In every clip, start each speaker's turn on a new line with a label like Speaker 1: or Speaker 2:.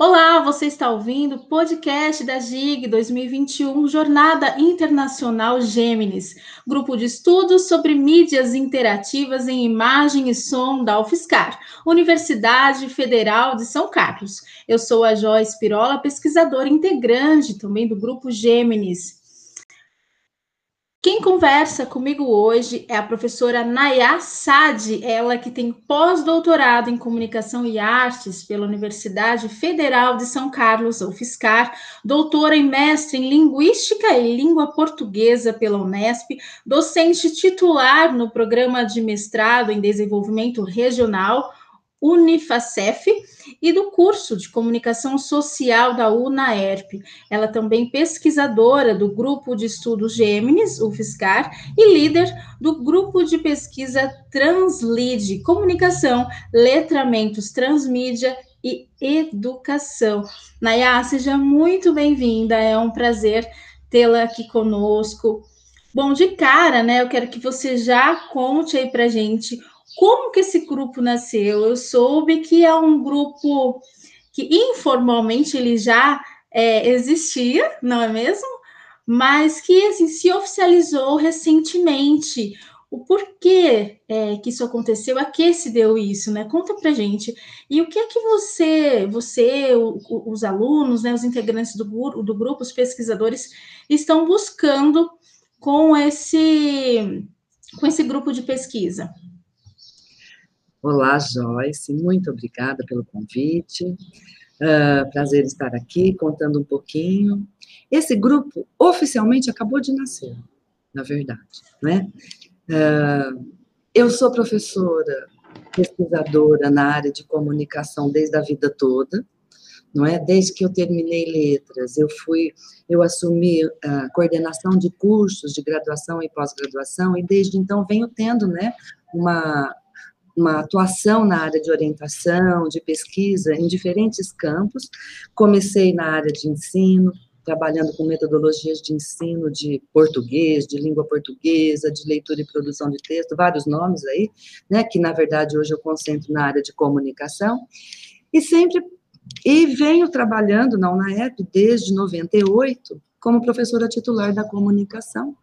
Speaker 1: Olá, você está ouvindo o podcast da GIG 2021, Jornada Internacional Gêmenes, grupo de estudos sobre mídias interativas em imagem e som da UFSCar, Universidade Federal de São Carlos. Eu sou a Joyce Pirola, pesquisadora integrante também do grupo Gêmenes. Quem conversa comigo hoje é a professora Nayá Sade, ela que tem pós-doutorado em Comunicação e Artes pela Universidade Federal de São Carlos, UFSCar, doutora e mestre em Linguística e Língua Portuguesa pela Unesp, docente titular no Programa de Mestrado em Desenvolvimento Regional, Unifacef e do curso de Comunicação Social da UNAERP. Ela também pesquisadora do Grupo de Estudos Gêmenes, UFSCar, e líder do Grupo de Pesquisa Translid, Comunicação, Letramentos Transmídia e Educação. Nayá, seja muito bem-vinda, é um prazer tê-la aqui conosco. Bom, de cara, né, eu quero que você já conte aí para gente como que esse grupo nasceu? Eu soube que é um grupo que informalmente ele já é, existia, não é mesmo? Mas que assim, se oficializou recentemente. O porquê é, que isso aconteceu, a que se deu isso, né? Conta pra gente. E o que é que você, você, o, os alunos, né, os integrantes do, do grupo, os pesquisadores, estão buscando com esse, com esse grupo de pesquisa?
Speaker 2: Olá, Joyce, muito obrigada pelo convite. Uh, prazer estar aqui contando um pouquinho. Esse grupo oficialmente acabou de nascer, na verdade, né? Uh, eu sou professora, pesquisadora na área de comunicação desde a vida toda, não é? Desde que eu terminei letras, eu fui, eu assumi a coordenação de cursos de graduação e pós-graduação e desde então venho tendo, né, uma uma atuação na área de orientação, de pesquisa, em diferentes campos. Comecei na área de ensino, trabalhando com metodologias de ensino de português, de língua portuguesa, de leitura e produção de texto, vários nomes aí, né, que na verdade hoje eu concentro na área de comunicação, e sempre, e venho trabalhando na UNAEP desde 98, como professora titular da comunicação,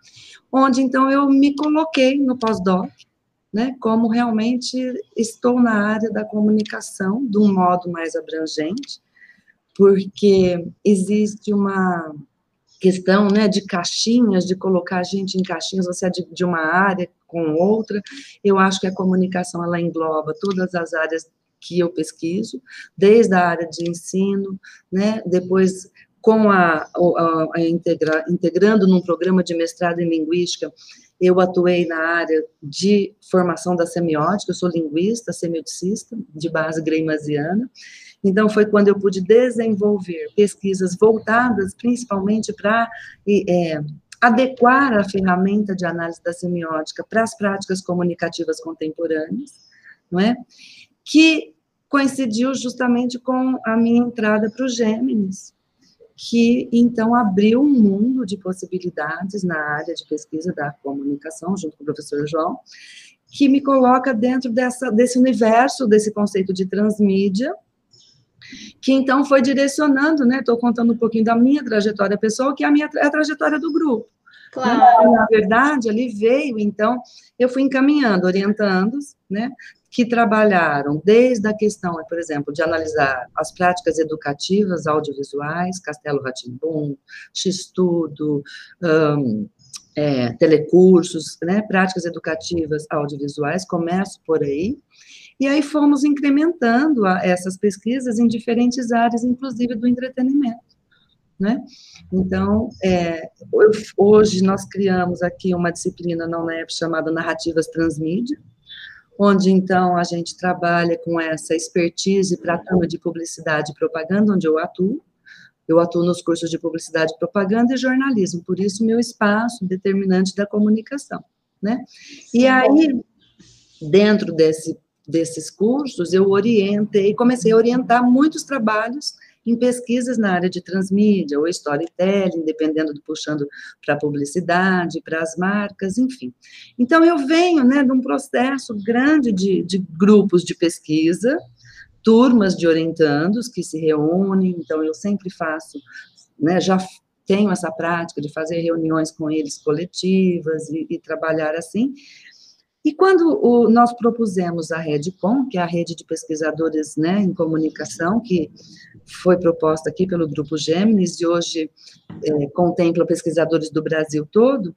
Speaker 2: onde então eu me coloquei no pós-doc, né, como realmente estou na área da comunicação de um modo mais abrangente, porque existe uma questão, né, de caixinhas, de colocar a gente em caixinhas, você é de, de uma área com outra. Eu acho que a comunicação ela engloba todas as áreas que eu pesquiso, desde a área de ensino, né, depois com a, a, a integra, integrando num programa de mestrado em linguística, eu atuei na área de formação da semiótica, eu sou linguista, semioticista, de base greimasiana, então foi quando eu pude desenvolver pesquisas voltadas principalmente para é, adequar a ferramenta de análise da semiótica para as práticas comunicativas contemporâneas, não é? Que coincidiu justamente com a minha entrada para o Gêmeos, que então abriu um mundo de possibilidades na área de pesquisa da comunicação, junto com o professor João, que me coloca dentro dessa, desse universo, desse conceito de transmídia, que então foi direcionando, né, estou contando um pouquinho da minha trajetória pessoal, que é a minha é a trajetória do grupo. Claro. Na verdade, ali veio, então, eu fui encaminhando, orientando, né, que trabalharam desde a questão, por exemplo, de analisar as práticas educativas audiovisuais, Castelo Ratimbum, X-Tudo, um, é, telecursos, né, práticas educativas audiovisuais, começo por aí, e aí fomos incrementando a, essas pesquisas em diferentes áreas, inclusive do entretenimento. Né? Então, é, hoje nós criamos aqui uma disciplina na UNEP chamada Narrativas Transmídia, onde então a gente trabalha com essa expertise para a turma de publicidade e propaganda, onde eu atuo. Eu atuo nos cursos de publicidade, propaganda e jornalismo, por isso meu espaço determinante da comunicação, né? E aí, dentro desse, desses cursos, eu orientei, comecei a orientar muitos trabalhos em pesquisas na área de transmídia ou storytelling, dependendo do puxando para a publicidade, para as marcas, enfim. Então, eu venho né, de um processo grande de, de grupos de pesquisa, turmas de orientandos que se reúnem, então eu sempre faço, né, já tenho essa prática de fazer reuniões com eles coletivas e, e trabalhar assim. E quando o, nós propusemos a RedCom, que é a rede de pesquisadores né, em comunicação, que foi proposta aqui pelo Grupo Gêmeos e hoje é, contempla pesquisadores do Brasil todo,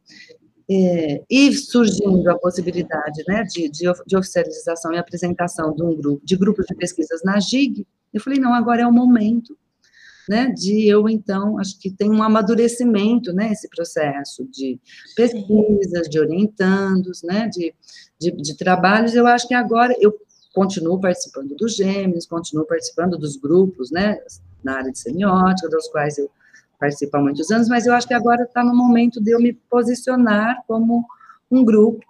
Speaker 2: é, e surgindo a possibilidade né, de, de, de, oficialização e apresentação de um grupo, de grupos de pesquisas na GIG, eu falei, não, agora é o momento né, de eu, então, acho que tem um amadurecimento, né, esse processo de pesquisas, de orientandos, né, de, de, de trabalhos, eu acho que agora eu continuo participando dos gêmeos, continuo participando dos grupos, né, na área de semiótica, dos quais eu participo há muitos anos, mas eu acho que agora está no momento de eu me posicionar como um grupo,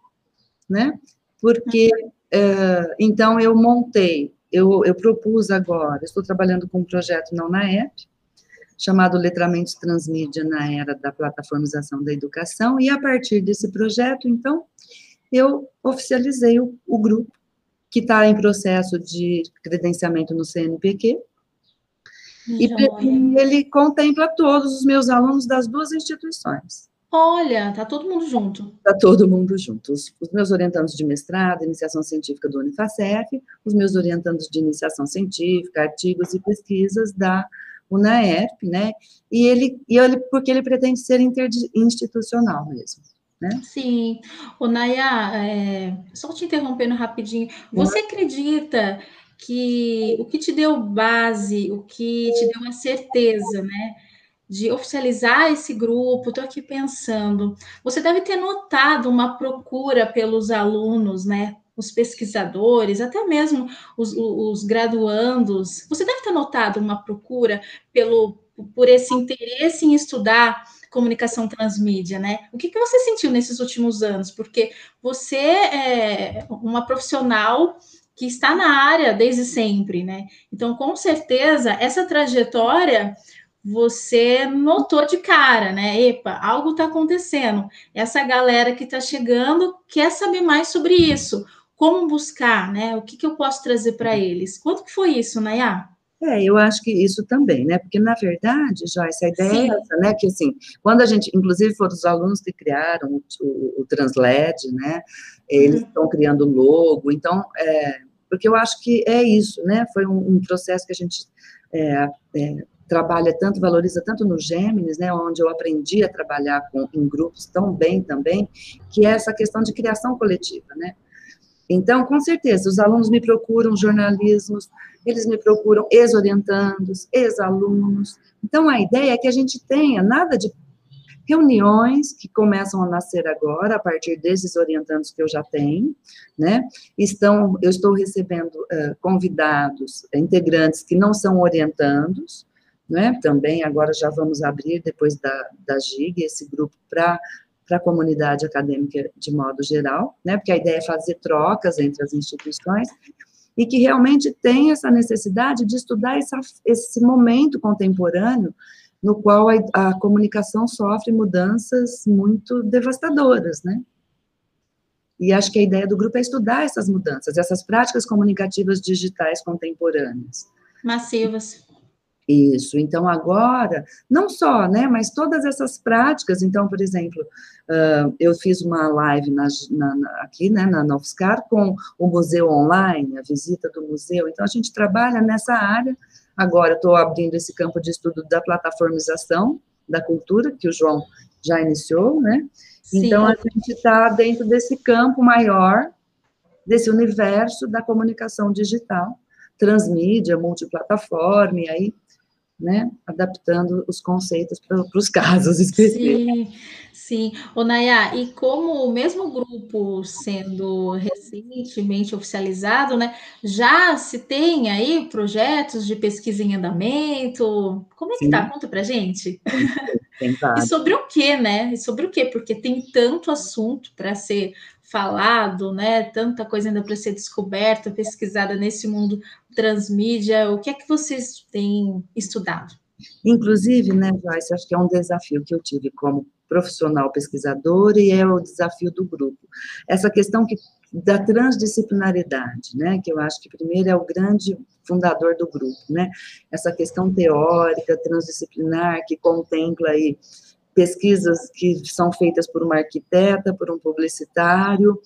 Speaker 2: né, porque, uh, então, eu montei eu, eu propus agora, estou trabalhando com um projeto não na app, chamado Letramentos Transmídia na Era da Plataformização da Educação, e a partir desse projeto, então, eu oficializei o, o grupo, que está em processo de credenciamento no CNPq, e, e ele contempla todos os meus alunos das duas instituições.
Speaker 1: Olha, tá todo mundo junto.
Speaker 2: Tá todo mundo junto. Os, os, meus orientandos de mestrado, iniciação científica do Unifacef, os meus orientandos de iniciação científica, artigos e pesquisas da UNAERP, né? E ele, e ele porque ele pretende ser interinstitucional mesmo. Né?
Speaker 1: Sim. O Naya, é, só te interrompendo rapidinho, você acredita que o que te deu base, o que te deu uma certeza, né? De oficializar esse grupo, estou aqui pensando. Você deve ter notado uma procura pelos alunos, né? Os pesquisadores, até mesmo os, os graduandos. Você deve ter notado uma procura pelo, por esse interesse em estudar comunicação transmídia, né? O que, que você sentiu nesses últimos anos? Porque você é uma profissional que está na área desde sempre, né? Então, com certeza, essa trajetória você notou de cara, né? Epa, algo está acontecendo. Essa galera que está chegando quer saber mais sobre isso. Como buscar, né? O que, que eu posso trazer para eles? Quanto que foi isso, Nayá?
Speaker 2: É, eu acho que isso também, né? Porque, na verdade, já essa ideia Sim. é essa, né? Que, assim, quando a gente, inclusive, foram os alunos que criaram o, o, Transled, né? Eles uhum. estão criando o logo, então, é, porque eu acho que é isso, né? Foi um, um processo que a gente é, é, trabalha tanto, valoriza tanto no Gêmeos, né, onde eu aprendi a trabalhar com, em grupos tão bem também, que é essa questão de criação coletiva, né. Então, com certeza, os alunos me procuram jornalismos, eles me procuram ex-orientandos, ex-alunos. Então, a ideia é que a gente tenha nada de reuniões que começam a nascer agora, a partir desses orientandos que eu já tenho, né? Estão, eu estou recebendo uh, convidados, integrantes que não são orientandos, né? Também agora já vamos abrir, depois da, da GIG, esse grupo para para a comunidade acadêmica de modo geral, né? Porque a ideia é fazer trocas entre as instituições e que realmente tem essa necessidade de estudar essa, esse momento contemporâneo no qual a, a, comunicação sofre mudanças muito devastadoras, né? E acho que a ideia do grupo é estudar essas mudanças, essas práticas comunicativas digitais contemporâneas.
Speaker 1: Massivas.
Speaker 2: Isso, então agora, não só, né, mas todas essas práticas, então, por exemplo, uh, eu fiz uma live na, na, aqui, né, na UFSCar, com o museu online, a visita do museu, então a gente trabalha nessa área, agora estou abrindo esse campo de estudo da plataformização da cultura, que o João já iniciou, né, Sim. então a gente está dentro desse campo maior, desse universo da comunicação digital, transmídia, multiplataforma, e aí né, adaptando os conceitos para os casos específicos.
Speaker 1: Sim, sim. Ô, Naya, e como o mesmo grupo sendo recentemente oficializado, né, já se tem aí projetos de pesquisa em andamento? Como é que está? tá? Conta para gente. E sobre o que, né? E sobre o que? Porque tem tanto assunto para ser falado, né? Tanta coisa ainda para ser descoberta, pesquisada nesse mundo transmídia. O que é que vocês têm estudado?
Speaker 2: Inclusive, né, Joyce, acho que é um desafio que eu tive como profissional pesquisador e é o desafio do grupo. Essa questão que, da transdisciplinaridade, né, que eu acho que primeiro é o grande fundador do grupo, né? Essa questão teórica, transdisciplinar, que contempla aí pesquisas que são feitas por uma arquiteta, por um publicitário,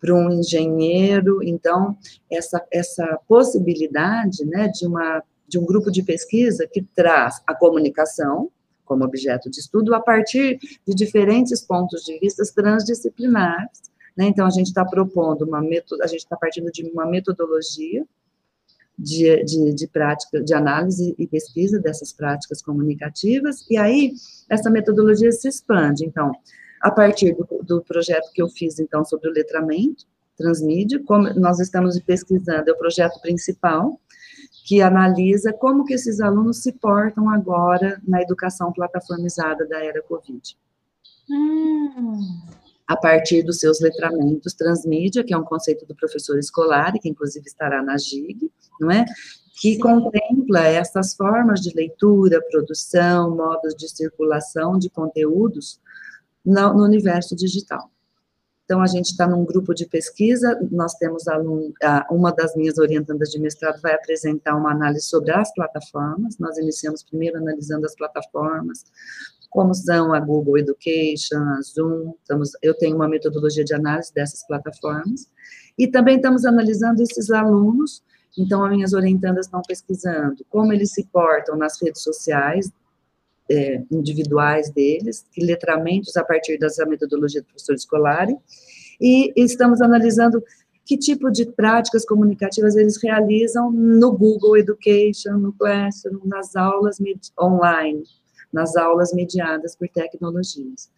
Speaker 2: por um engenheiro, então, essa, essa possibilidade, né, de uma de um grupo de pesquisa que traz a comunicação, como objeto de estudo a partir de diferentes pontos de vista transdisciplinares. Né? Então, a gente está propondo uma metod... a gente está partindo de uma metodologia de, de, de, prática, de análise e pesquisa dessas práticas comunicativas, e aí essa metodologia se expande. Então, a partir do, do projeto que eu fiz, então, sobre o letramento, transmídia, como nós estamos pesquisando, é o projeto principal, que analisa como que esses alunos se portam agora na educação plataformizada da era Covid. Hum. A partir dos seus letramentos transmídia, que é um conceito do professor escolar, que inclusive estará na GIG, não é? Que Sim. contempla essas formas de leitura, produção, modos de circulação de conteúdos no, no universo digital. Então, a gente está num grupo de pesquisa, nós temos uma das minhas orientandas de mestrado vai apresentar uma análise sobre as plataformas, nós iniciamos primeiro analisando as plataformas, como são a Google Education, a Zoom, estamos, eu tenho uma metodologia de análise dessas plataformas, e também estamos analisando esses alunos, então, as minhas orientandas estão pesquisando como eles se portam nas redes sociais, é, individuais deles, e letramentos a partir dessa metodologia do professor escolar, e estamos analisando que tipo de práticas comunicativas eles realizam no Google Education, no Classroom, nas aulas online, nas aulas mediadas por tecnologias.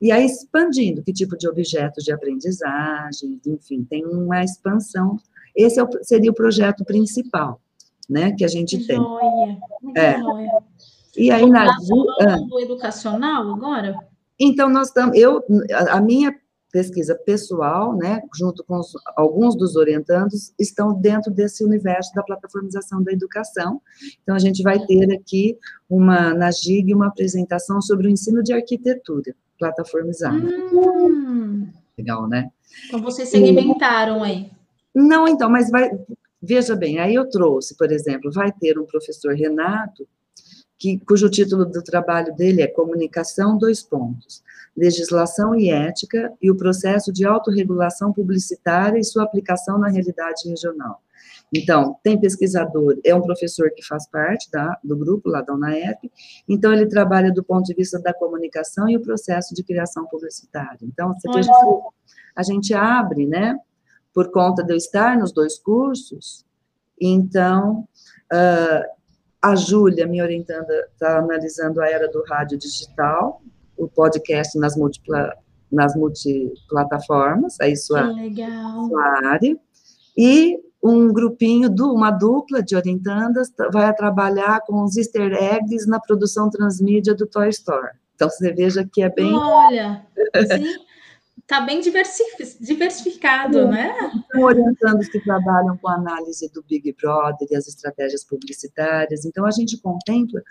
Speaker 2: E aí, expandindo que tipo de objetos de aprendizagem, enfim, tem uma expansão. Esse é o, seria o projeto principal, né, que a gente tem. Joia, é. joia.
Speaker 1: E aí na do educacional agora?
Speaker 2: Então nós estamos, eu a minha pesquisa pessoal, né, junto com os, alguns dos orientandos, estão dentro desse universo da plataformização da educação. Então a gente vai ter aqui uma na GIG uma apresentação sobre o ensino de arquitetura plataformizado. Hum. Legal, né?
Speaker 1: Então vocês segmentaram aí.
Speaker 2: Não, então, mas vai veja bem, aí eu trouxe, por exemplo, vai ter um professor Renato que, cujo título do trabalho dele é Comunicação, dois pontos, Legislação e Ética e o processo de autorregulação publicitária e sua aplicação na realidade regional. Então, tem pesquisador, é um professor que faz parte da, do grupo lá da UNAEP, então ele trabalha do ponto de vista da comunicação e o processo de criação publicitária. Então, você veja a gente abre, né, por conta de eu estar nos dois cursos, então, uh, a Júlia, minha orientanda, está analisando a era do rádio digital, o podcast nas, multipla, nas multiplataformas, aí sua, sua área. E um grupinho, uma dupla de orientandas vai trabalhar com os easter eggs na produção transmídia do Toy Store. Então, você veja que é bem...
Speaker 1: Olha, sim está bem diversificado, né?
Speaker 2: Estão orientando os que trabalham com análise do Big Brother e as estratégias publicitárias. Então, a gente contempla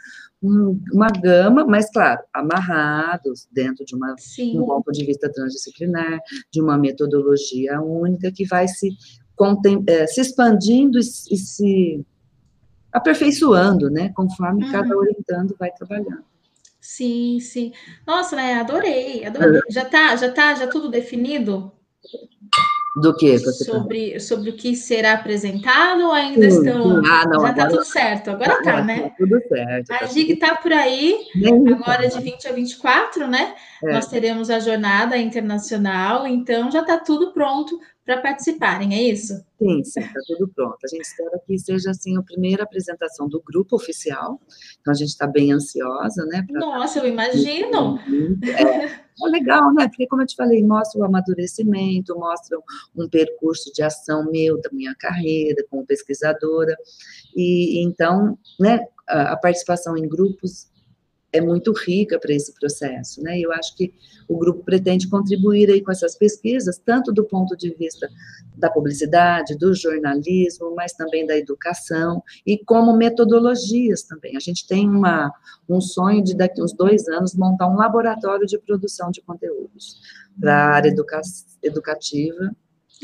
Speaker 2: um, uma gama, mas, claro, amarrados dentro de uma, um ponto de vista transdisciplinar, de uma metodologia única que vai se, é, se expandindo e, e, se aperfeiçoando, né? Conforme uhum. cada orientando vai trabalhando.
Speaker 1: Sim, sim. Nossa, né? Adorei, adorei. Já tá, já tá, já tudo definido?
Speaker 2: Do que?
Speaker 1: Sobre, sobre o que será apresentado ou ainda sim, estão. Sim. Ah, não, já está tudo certo. Agora tá, né? Tá
Speaker 2: tudo certo.
Speaker 1: A GIG está por aí, agora de 20 a 24, né? É. Nós teremos a jornada internacional, então já está tudo pronto para participarem, é isso?
Speaker 2: Sim, sim, está tudo pronto. A gente espera que seja assim a primeira apresentação do grupo oficial, então a gente está bem ansiosa, né?
Speaker 1: Nossa, eu imagino!
Speaker 2: É, é, legal, né? Porque, como eu te falei, mostra o amadurecimento, mostra um percurso de ação meu, da minha carreira como pesquisadora, e então, né, a participação em grupos é muito rica para esse processo, né? E eu acho que o grupo pretende contribuir aí com essas pesquisas, tanto do ponto de vista da publicidade, do jornalismo, mas também da educação e como metodologias também. A gente tem uma, um sonho de daqui uns dois anos montar um laboratório de produção de conteúdos para a área educa educativa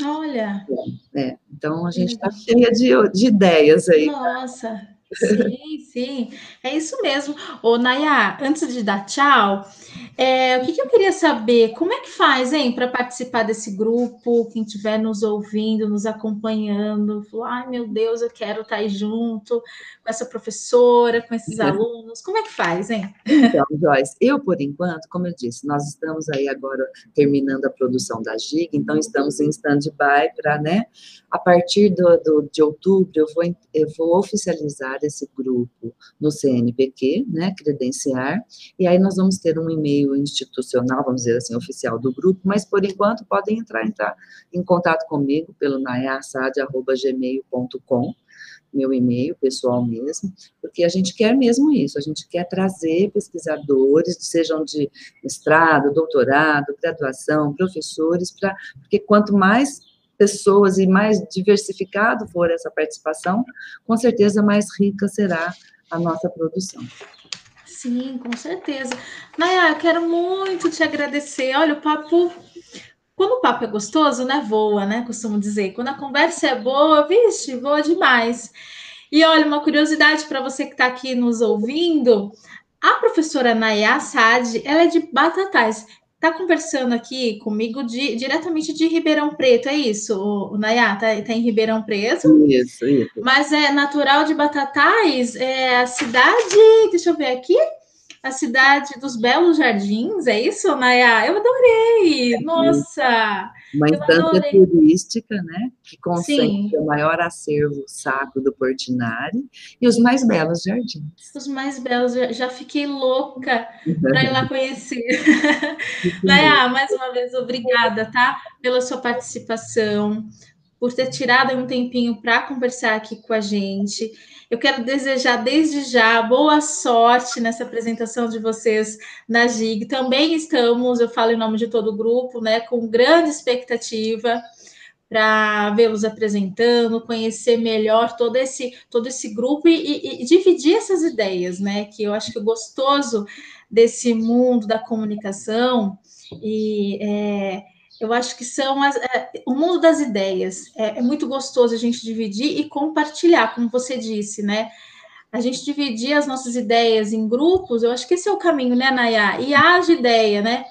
Speaker 1: Olha.
Speaker 2: É, então a gente está cheia de, de ideias aí.
Speaker 1: Nossa, sim, sim, é isso mesmo. Ô, Nayá, antes de dar tchau, é, o que, que, eu queria saber? Como é que faz, hein, para participar desse grupo? Quem estiver nos ouvindo, nos acompanhando, falou, ai meu Deus, eu quero estar aí junto com essa professora, com esses alunos. Como é que faz, hein?
Speaker 2: Então, Joyce, eu, por enquanto, como eu disse, nós estamos aí agora terminando a produção da GIG, então estamos em stand-by para, né, a partir do, do, de outubro, eu vou, eu vou oficializar esse grupo no CNPq, né, credenciar, e aí nós vamos ter um e-mail institucional, vamos dizer assim, oficial do grupo, mas por enquanto podem entrar, entrar em contato comigo pelo nayassad.gmail.com, meu e-mail pessoal mesmo, porque a gente quer mesmo isso, a gente quer trazer pesquisadores, sejam de mestrado, doutorado, graduação, professores, para porque quanto mais pessoas e mais diversificado for essa participação, com certeza mais rica será a nossa produção.
Speaker 1: Sim, com certeza. Naya, quero muito te agradecer. Olha, o papo. Quando o papo é gostoso, né? Voa, né? Costumo dizer. Quando a conversa é boa, vixe, voa demais. E olha, uma curiosidade para você que está aqui nos ouvindo: a professora Naya Sad, ela é de Batatais está conversando aqui comigo de, diretamente de Ribeirão Preto, é isso, o, o Nayá? Está tá em Ribeirão Preto?
Speaker 2: Isso, isso.
Speaker 1: Mas é natural de Batatais, é a cidade, deixa eu ver aqui, a cidade dos Belos Jardins, é isso, Nayá? Eu adorei! Nossa!
Speaker 2: Uma instância turística, né? Que consegue o maior acervo sacro do Portinari e os mais belos jardins.
Speaker 1: Os mais belos, já fiquei louca para ir lá conhecer. Nayá, mais uma vez, obrigada, tá? Pela sua participação, por ter tirado um tempinho para conversar aqui com a gente. Eu quero desejar desde já boa sorte nessa apresentação de vocês na GIG. Também estamos, eu falo em nome de todo o grupo, né, com grande expectativa para vê-los apresentando, conhecer melhor todo esse todo esse grupo e, e, e, dividir essas ideias, né? Que eu acho que o gostoso desse mundo da comunicação e é, eu acho que são as, é, o mundo das ideias. É, é, muito gostoso a gente dividir e compartilhar, como você disse, né? A gente dividir as nossas ideias em grupos, eu acho que esse é o caminho, né, Nayá? E haja ideia, né?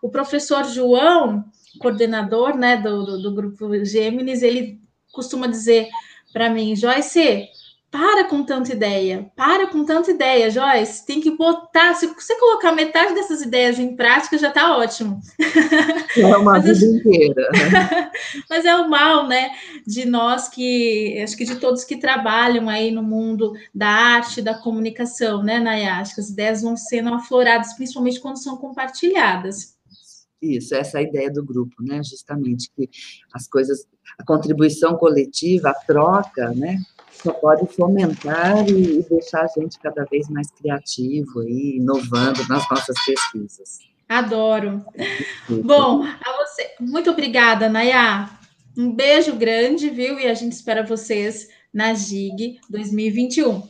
Speaker 1: O professor João, coordenador né, do, do, do grupo Gêmeos, ele costuma dizer para mim, Joyce, para com tanta ideia, para com tanta ideia, Joyce. Tem que botar. Se você colocar metade dessas ideias em prática, já está ótimo.
Speaker 2: É uma Mas, vida inteira. Né?
Speaker 1: Mas é o mal, né? De nós que, acho que de todos que trabalham aí no mundo da arte, da comunicação, né, Nayá? Acho que as ideias vão sendo afloradas, principalmente quando são compartilhadas.
Speaker 2: Isso, essa é a ideia do grupo, né? Justamente que as coisas, a contribuição coletiva, a troca, né? Só pode fomentar e, deixar a gente cada vez mais criativo e inovando nas nossas pesquisas.
Speaker 1: Adoro. Bom, a você, muito obrigada, Nayá. Um beijo grande, viu? E a gente espera vocês na GIG 2021.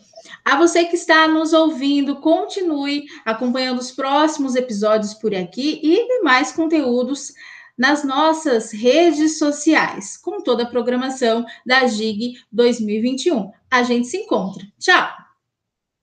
Speaker 1: A você que está nos ouvindo, continue acompanhando os próximos episódios por aqui e demais conteúdos nas nossas redes sociais, com toda a programação da GIG 2021. A gente se encontra. Tchau!